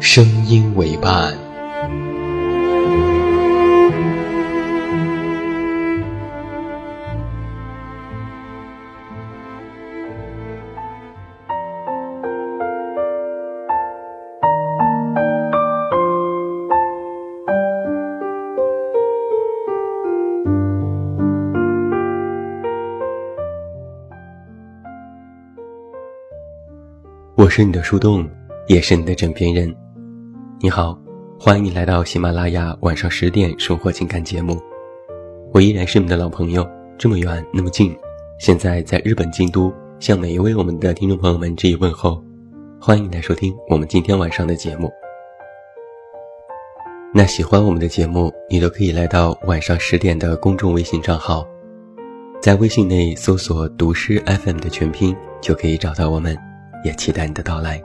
声音为伴。我是你的树洞，也是你的枕边人。你好，欢迎你来到喜马拉雅晚上十点生活情感节目。我依然是你们的老朋友，这么远那么近，现在在日本京都，向每一位我们的听众朋友们致以问候。欢迎你来收听我们今天晚上的节目。那喜欢我们的节目，你都可以来到晚上十点的公众微信账号，在微信内搜索“读诗 FM” 的全拼，就可以找到我们。也期待你的到来。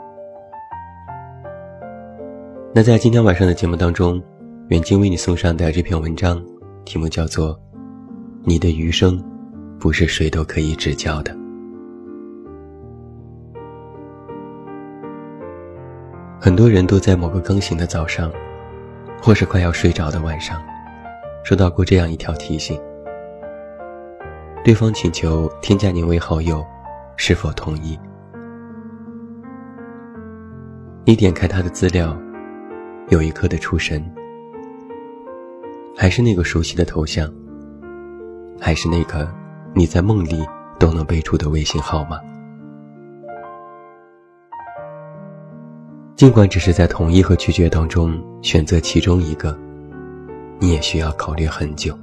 那在今天晚上的节目当中，远近为你送上的这篇文章，题目叫做《你的余生，不是谁都可以指教的》。很多人都在某个刚醒的早上，或是快要睡着的晚上，收到过这样一条提醒：对方请求添加您为好友，是否同意？你点开他的资料。有一刻的出神，还是那个熟悉的头像，还是那个你在梦里都能背出的微信号码。尽管只是在同意和拒绝当中选择其中一个，你也需要考虑很久。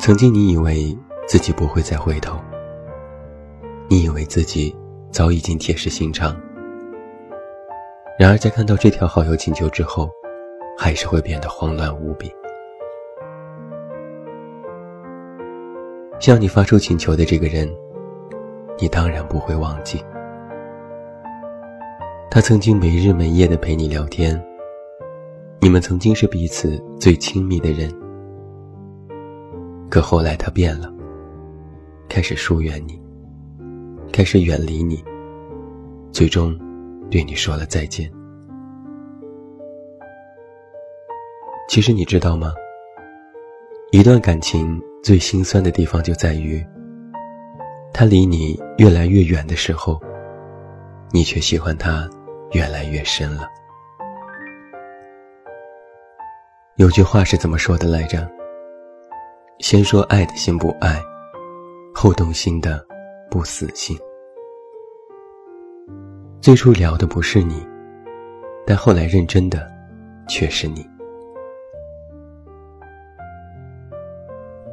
曾经你以为自己不会再回头，你以为自己早已经铁石心肠。然而，在看到这条好友请求之后，还是会变得慌乱无比。向你发出请求的这个人，你当然不会忘记。他曾经没日没夜的陪你聊天，你们曾经是彼此最亲密的人。可后来他变了，开始疏远你，开始远离你，最终。对你说了再见。其实你知道吗？一段感情最心酸的地方就在于，他离你越来越远的时候，你却喜欢他越来越深了。有句话是怎么说的来着？先说爱的心不爱，后动心的不死心。最初聊的不是你，但后来认真的却是你。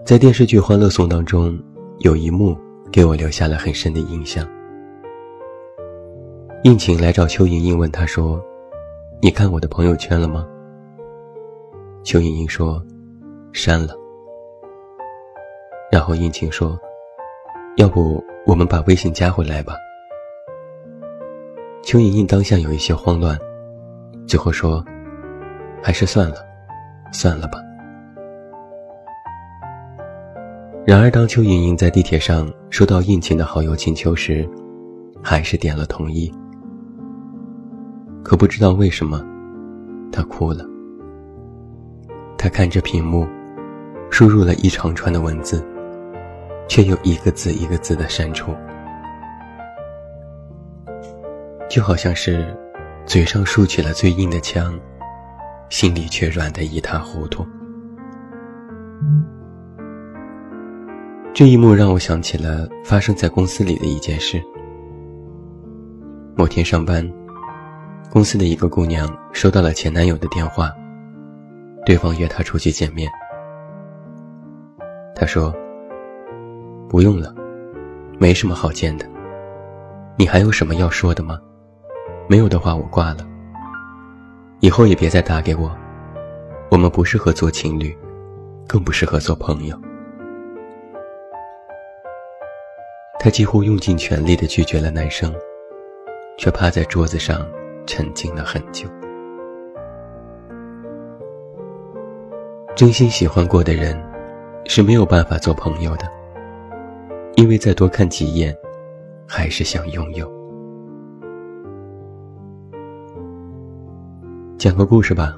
在电视剧《欢乐颂》当中，有一幕给我留下了很深的印象。应勤来找邱莹莹，问她说：“你看我的朋友圈了吗？”邱莹莹说：“删了。”然后应勤说：“要不我们把微信加回来吧。”邱莹莹当下有一些慌乱，最后说：“还是算了，算了吧。”然而，当邱莹莹在地铁上收到应勤的好友请求时，还是点了同意。可不知道为什么，她哭了。她看着屏幕，输入了一长串的文字，却又一个字一个字的删除。就好像是嘴上竖起了最硬的枪，心里却软得一塌糊涂。这一幕让我想起了发生在公司里的一件事。某天上班，公司的一个姑娘收到了前男友的电话，对方约她出去见面。她说：“不用了，没什么好见的。你还有什么要说的吗？没有的话，我挂了。以后也别再打给我，我们不适合做情侣，更不适合做朋友。”他几乎用尽全力地拒绝了男生，却趴在桌子上沉静了很久。真心喜欢过的人是没有办法做朋友的，因为再多看几眼，还是想拥有。讲个故事吧。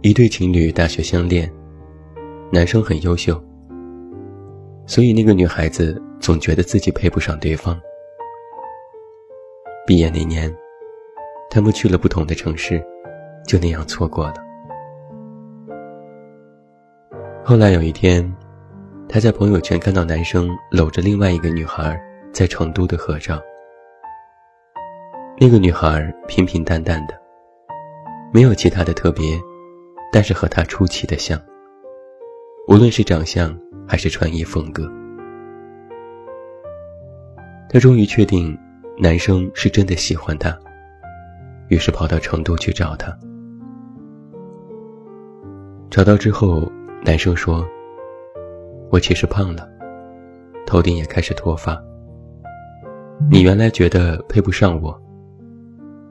一对情侣大学相恋，男生很优秀，所以那个女孩子。总觉得自己配不上对方。毕业那年，他们去了不同的城市，就那样错过了。后来有一天，他在朋友圈看到男生搂着另外一个女孩在成都的合照。那个女孩平平淡淡的，没有其他的特别，但是和他出奇的像，无论是长相还是穿衣风格。他终于确定，男生是真的喜欢他，于是跑到成都去找他。找到之后，男生说：“我其实胖了，头顶也开始脱发。你原来觉得配不上我，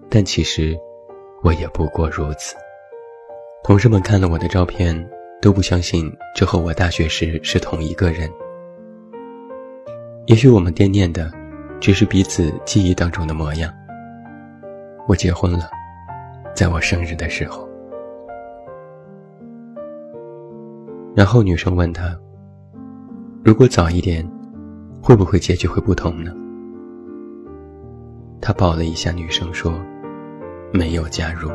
但其实我也不过如此。”同事们看了我的照片，都不相信这和我大学时是同一个人。也许我们惦念的。只是彼此记忆当中的模样。我结婚了，在我生日的时候。然后女生问他：“如果早一点，会不会结局会不同呢？”他抱了一下女生说：“没有加入。”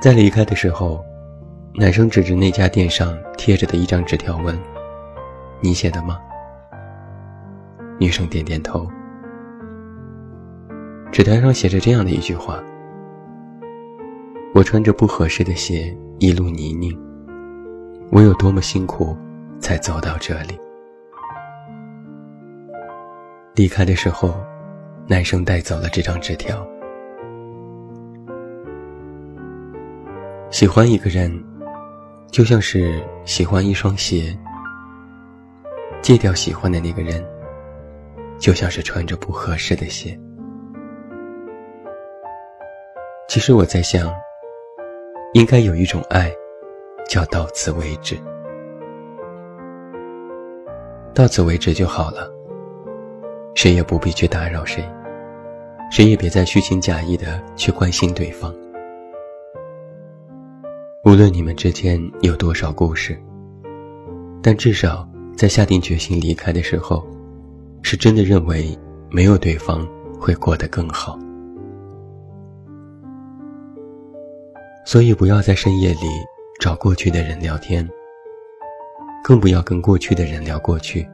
在离开的时候，男生指着那家店上贴着的一张纸条问。你写的吗？女生点点头。纸条上写着这样的一句话：“我穿着不合适的鞋，一路泥泞，我有多么辛苦，才走到这里。”离开的时候，男生带走了这张纸条。喜欢一个人，就像是喜欢一双鞋。戒掉喜欢的那个人，就像是穿着不合适的鞋。其实我在想，应该有一种爱，叫到此为止。到此为止就好了，谁也不必去打扰谁，谁也别再虚情假意的去关心对方。无论你们之间有多少故事，但至少。在下定决心离开的时候，是真的认为没有对方会过得更好，所以不要在深夜里找过去的人聊天，更不要跟过去的人聊过去。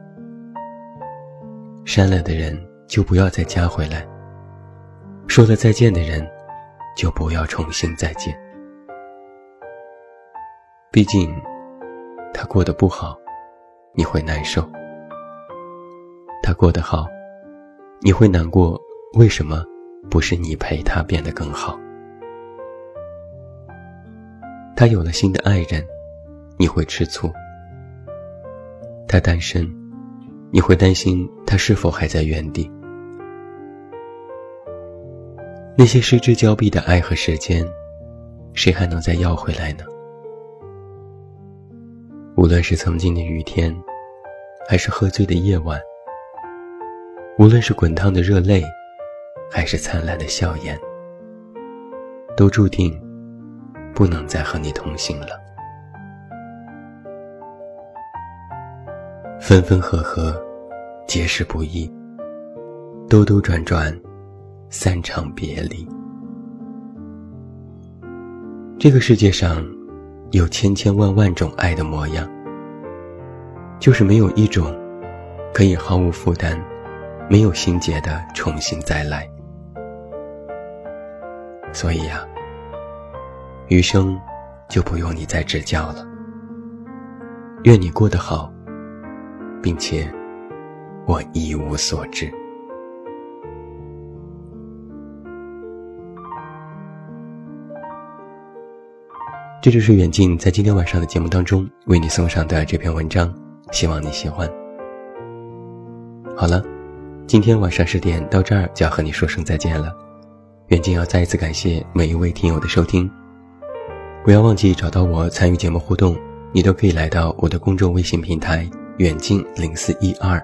删了的人就不要再加回来，说了再见的人就不要重新再见。毕竟，他过得不好。你会难受，他过得好，你会难过。为什么不是你陪他变得更好？他有了新的爱人，你会吃醋；他单身，你会担心他是否还在原地。那些失之交臂的爱和时间，谁还能再要回来呢？无论是曾经的雨天，还是喝醉的夜晚；无论是滚烫的热泪，还是灿烂的笑颜，都注定不能再和你同行了。分分合合，皆是不易。兜兜转转，三场别离。这个世界上，有千千万万种爱的模样，就是没有一种可以毫无负担、没有心结的重新再来。所以呀，余生就不用你再指教了。愿你过得好，并且我一无所知。这就是远近在今天晚上的节目当中为你送上的这篇文章，希望你喜欢。好了，今天晚上十点到这儿就要和你说声再见了。远近要再一次感谢每一位听友的收听，不要忘记找到我参与节目互动，你都可以来到我的公众微信平台远近零四一二，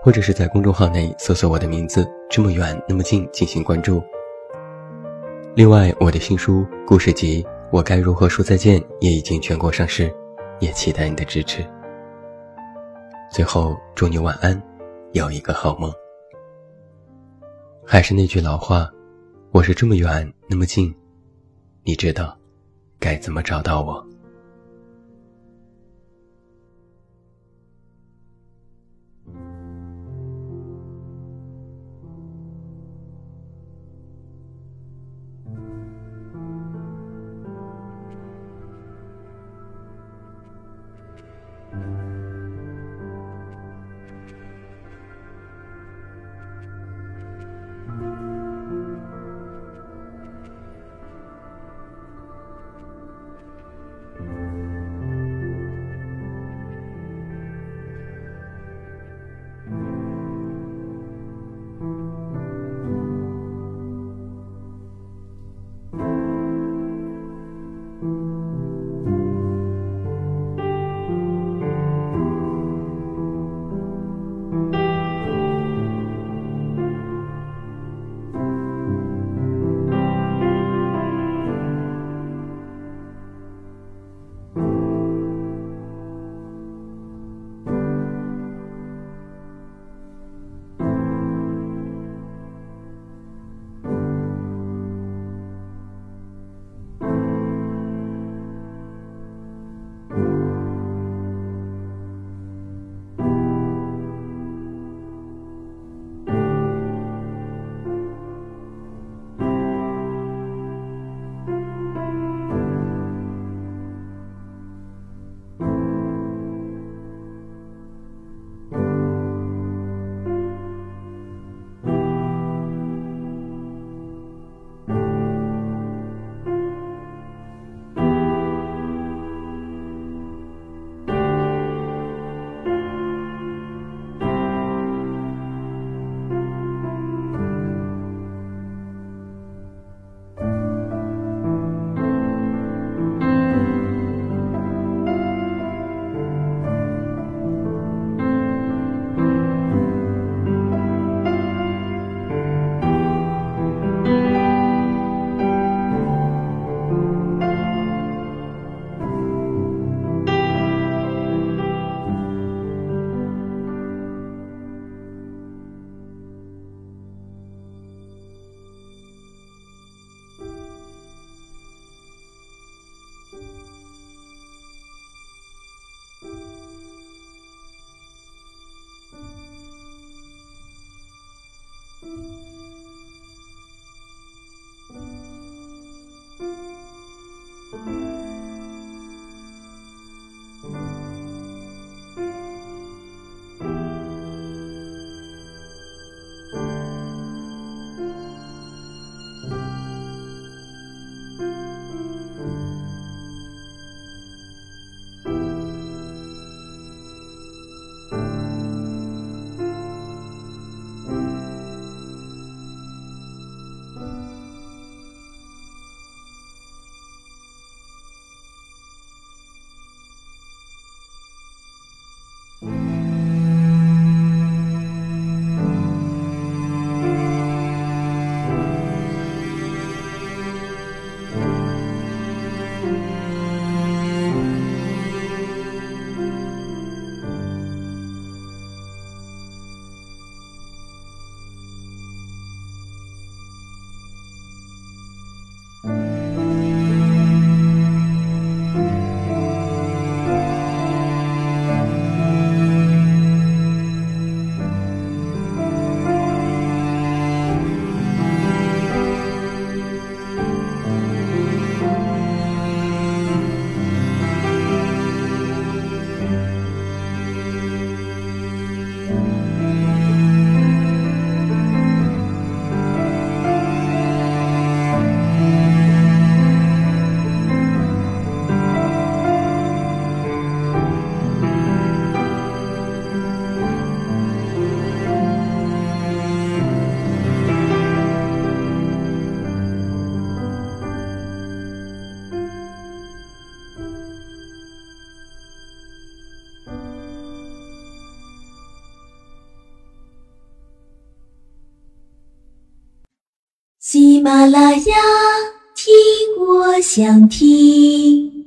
或者是在公众号内搜索我的名字这么远那么近进行关注。另外，我的新书故事集。我该如何说再见？也已经全国上市，也期待你的支持。最后，祝你晚安，有一个好梦。还是那句老话，我是这么远那么近，你知道该怎么找到我？啦呀，听我想听。